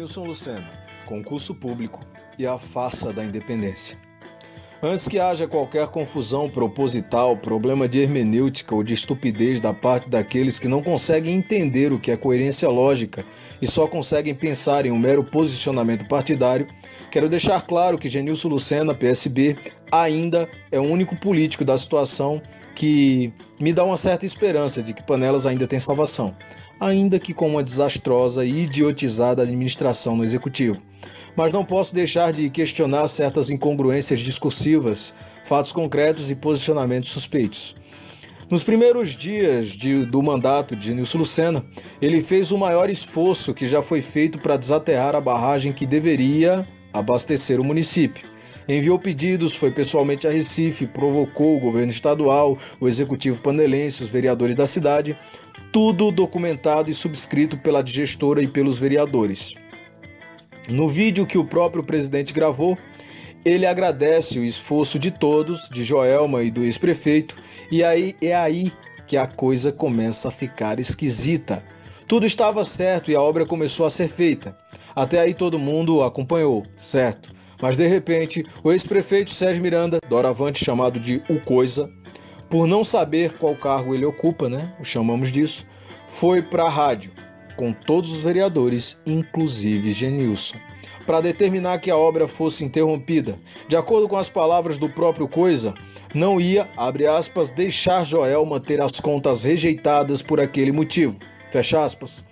Genilson Lucena, concurso público e a farsa da independência. Antes que haja qualquer confusão proposital, problema de hermenêutica ou de estupidez da parte daqueles que não conseguem entender o que é coerência lógica e só conseguem pensar em um mero posicionamento partidário, quero deixar claro que Genilson Lucena, PSB, ainda é o único político da situação que me dá uma certa esperança de que Panelas ainda tem salvação, ainda que com uma desastrosa e idiotizada administração no executivo. Mas não posso deixar de questionar certas incongruências discursivas, fatos concretos e posicionamentos suspeitos. Nos primeiros dias de, do mandato de Nilson Lucena, ele fez o maior esforço que já foi feito para desaterrar a barragem que deveria abastecer o município enviou pedidos, foi pessoalmente a Recife, provocou o governo estadual, o executivo panelense, os vereadores da cidade, tudo documentado e subscrito pela gestora e pelos vereadores. No vídeo que o próprio presidente gravou, ele agradece o esforço de todos, de Joelma e do ex-prefeito, e aí é aí que a coisa começa a ficar esquisita. Tudo estava certo e a obra começou a ser feita. Até aí todo mundo acompanhou, certo? Mas de repente, o ex-prefeito Sérgio Miranda, doravante chamado de O Coisa, por não saber qual cargo ele ocupa, né? O chamamos disso, foi para a rádio, com todos os vereadores, inclusive Genilson, para determinar que a obra fosse interrompida. De acordo com as palavras do próprio Coisa, não ia, abre aspas, deixar Joel manter as contas rejeitadas por aquele motivo. Fecha aspas.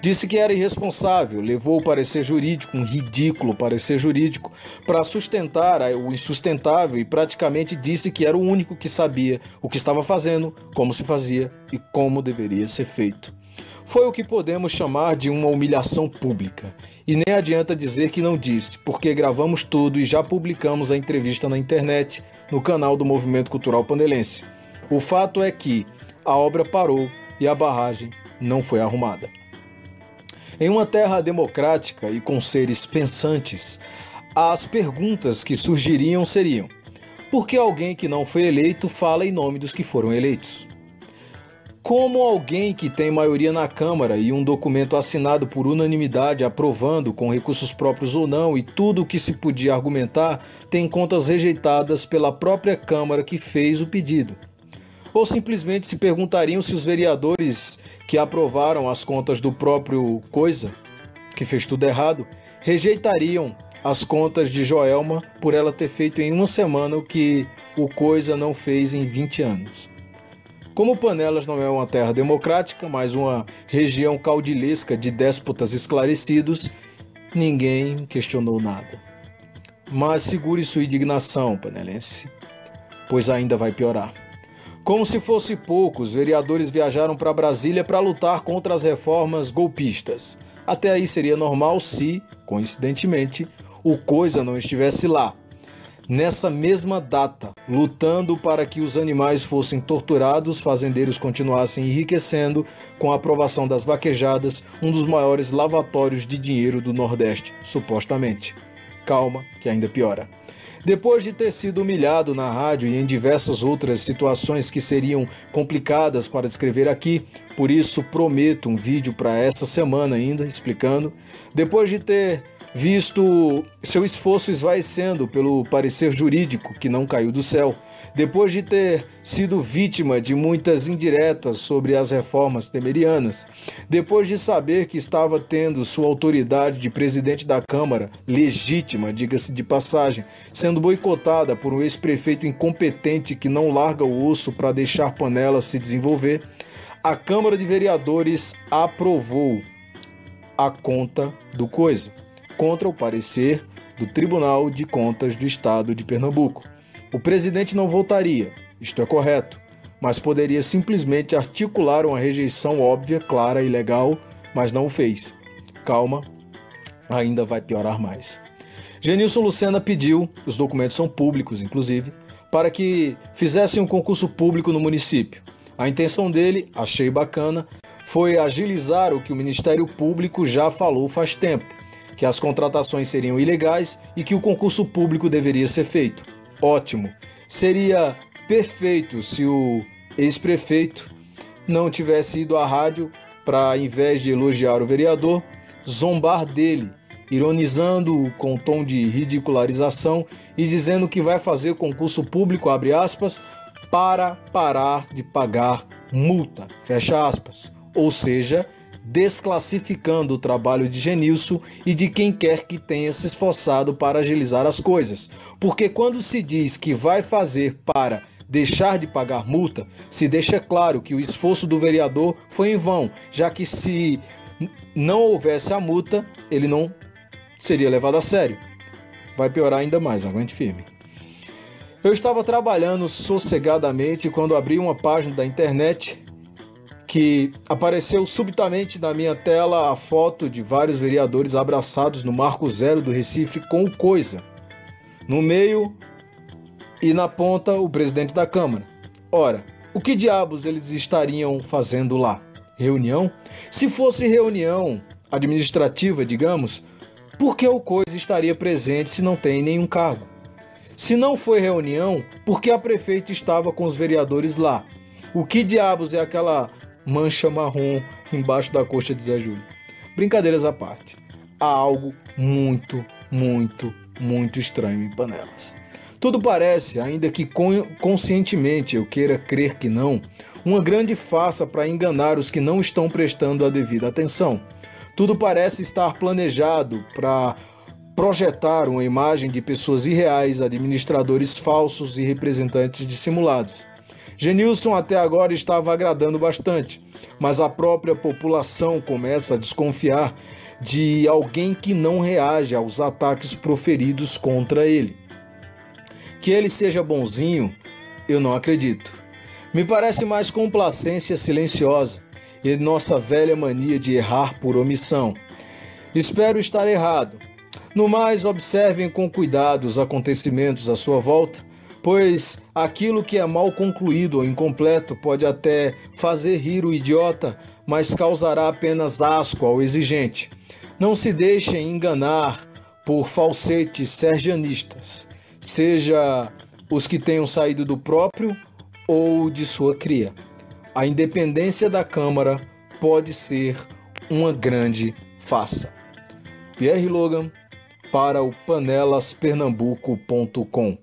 Disse que era irresponsável, levou o parecer jurídico, um ridículo parecer jurídico, para sustentar o insustentável e praticamente disse que era o único que sabia o que estava fazendo, como se fazia e como deveria ser feito. Foi o que podemos chamar de uma humilhação pública. E nem adianta dizer que não disse, porque gravamos tudo e já publicamos a entrevista na internet, no canal do Movimento Cultural Panelense. O fato é que a obra parou e a barragem não foi arrumada. Em uma terra democrática e com seres pensantes, as perguntas que surgiriam seriam: por que alguém que não foi eleito fala em nome dos que foram eleitos? Como alguém que tem maioria na Câmara e um documento assinado por unanimidade aprovando, com recursos próprios ou não, e tudo o que se podia argumentar, tem contas rejeitadas pela própria Câmara que fez o pedido? Ou simplesmente se perguntariam se os vereadores que aprovaram as contas do próprio Coisa, que fez tudo errado, rejeitariam as contas de Joelma por ela ter feito em uma semana o que o Coisa não fez em 20 anos. Como Panelas não é uma terra democrática, mas uma região caudilesca de déspotas esclarecidos, ninguém questionou nada. Mas segure sua indignação, panelense, pois ainda vai piorar. Como se fosse pouco, os vereadores viajaram para Brasília para lutar contra as reformas golpistas. Até aí seria normal se, coincidentemente, o Coisa não estivesse lá. Nessa mesma data, lutando para que os animais fossem torturados, fazendeiros continuassem enriquecendo com a aprovação das vaquejadas, um dos maiores lavatórios de dinheiro do Nordeste, supostamente. Calma, que ainda piora. Depois de ter sido humilhado na rádio e em diversas outras situações que seriam complicadas para descrever aqui, por isso prometo um vídeo para essa semana ainda explicando. Depois de ter visto seu esforço esvaecendo pelo parecer jurídico que não caiu do céu, depois de ter sido vítima de muitas indiretas sobre as reformas temerianas, depois de saber que estava tendo sua autoridade de presidente da Câmara, legítima, diga-se de passagem, sendo boicotada por um ex-prefeito incompetente que não larga o osso para deixar panela se desenvolver, a Câmara de Vereadores aprovou a conta do Coisa contra o parecer do Tribunal de Contas do Estado de Pernambuco. O presidente não voltaria, isto é correto, mas poderia simplesmente articular uma rejeição óbvia, clara e legal, mas não o fez. Calma, ainda vai piorar mais. Genilson Lucena pediu, os documentos são públicos inclusive, para que fizessem um concurso público no município. A intenção dele, achei bacana, foi agilizar o que o Ministério Público já falou faz tempo, que as contratações seriam ilegais e que o concurso público deveria ser feito. Ótimo. Seria perfeito se o ex-prefeito não tivesse ido à rádio para, em vez de elogiar o vereador, zombar dele, ironizando-o com tom de ridicularização e dizendo que vai fazer concurso público, abre aspas, para parar de pagar multa, fecha aspas. Ou seja, desclassificando o trabalho de Genilson e de quem quer que tenha se esforçado para agilizar as coisas. Porque quando se diz que vai fazer para deixar de pagar multa, se deixa claro que o esforço do vereador foi em vão, já que se não houvesse a multa, ele não seria levado a sério. Vai piorar ainda mais, aguente firme. Eu estava trabalhando sossegadamente quando abri uma página da internet que apareceu subitamente na minha tela a foto de vários vereadores abraçados no Marco Zero do Recife com o Coisa. No meio e na ponta o presidente da Câmara. Ora, o que diabos eles estariam fazendo lá? Reunião? Se fosse reunião administrativa, digamos, por que o Coisa estaria presente se não tem nenhum cargo? Se não foi reunião, por que a prefeita estava com os vereadores lá? O que diabos é aquela mancha marrom embaixo da coxa de Zé Júlio? Brincadeiras à parte, há algo muito, muito, muito estranho em Panelas. Tudo parece, ainda que conscientemente eu queira crer que não, uma grande farsa para enganar os que não estão prestando a devida atenção. Tudo parece estar planejado para projetar uma imagem de pessoas irreais, administradores falsos e representantes dissimulados. Genilson até agora estava agradando bastante, mas a própria população começa a desconfiar de alguém que não reage aos ataques proferidos contra ele. Que ele seja bonzinho, eu não acredito. Me parece mais complacência silenciosa e nossa velha mania de errar por omissão. Espero estar errado. No mais, observem com cuidado os acontecimentos à sua volta, pois aquilo que é mal concluído ou incompleto pode até fazer rir o idiota, mas causará apenas asco ao exigente. Não se deixem enganar por falsetes sergianistas seja os que tenham saído do próprio ou de sua cria. A independência da Câmara pode ser uma grande farsa. Pierre Logan para o panelaspernambuco.com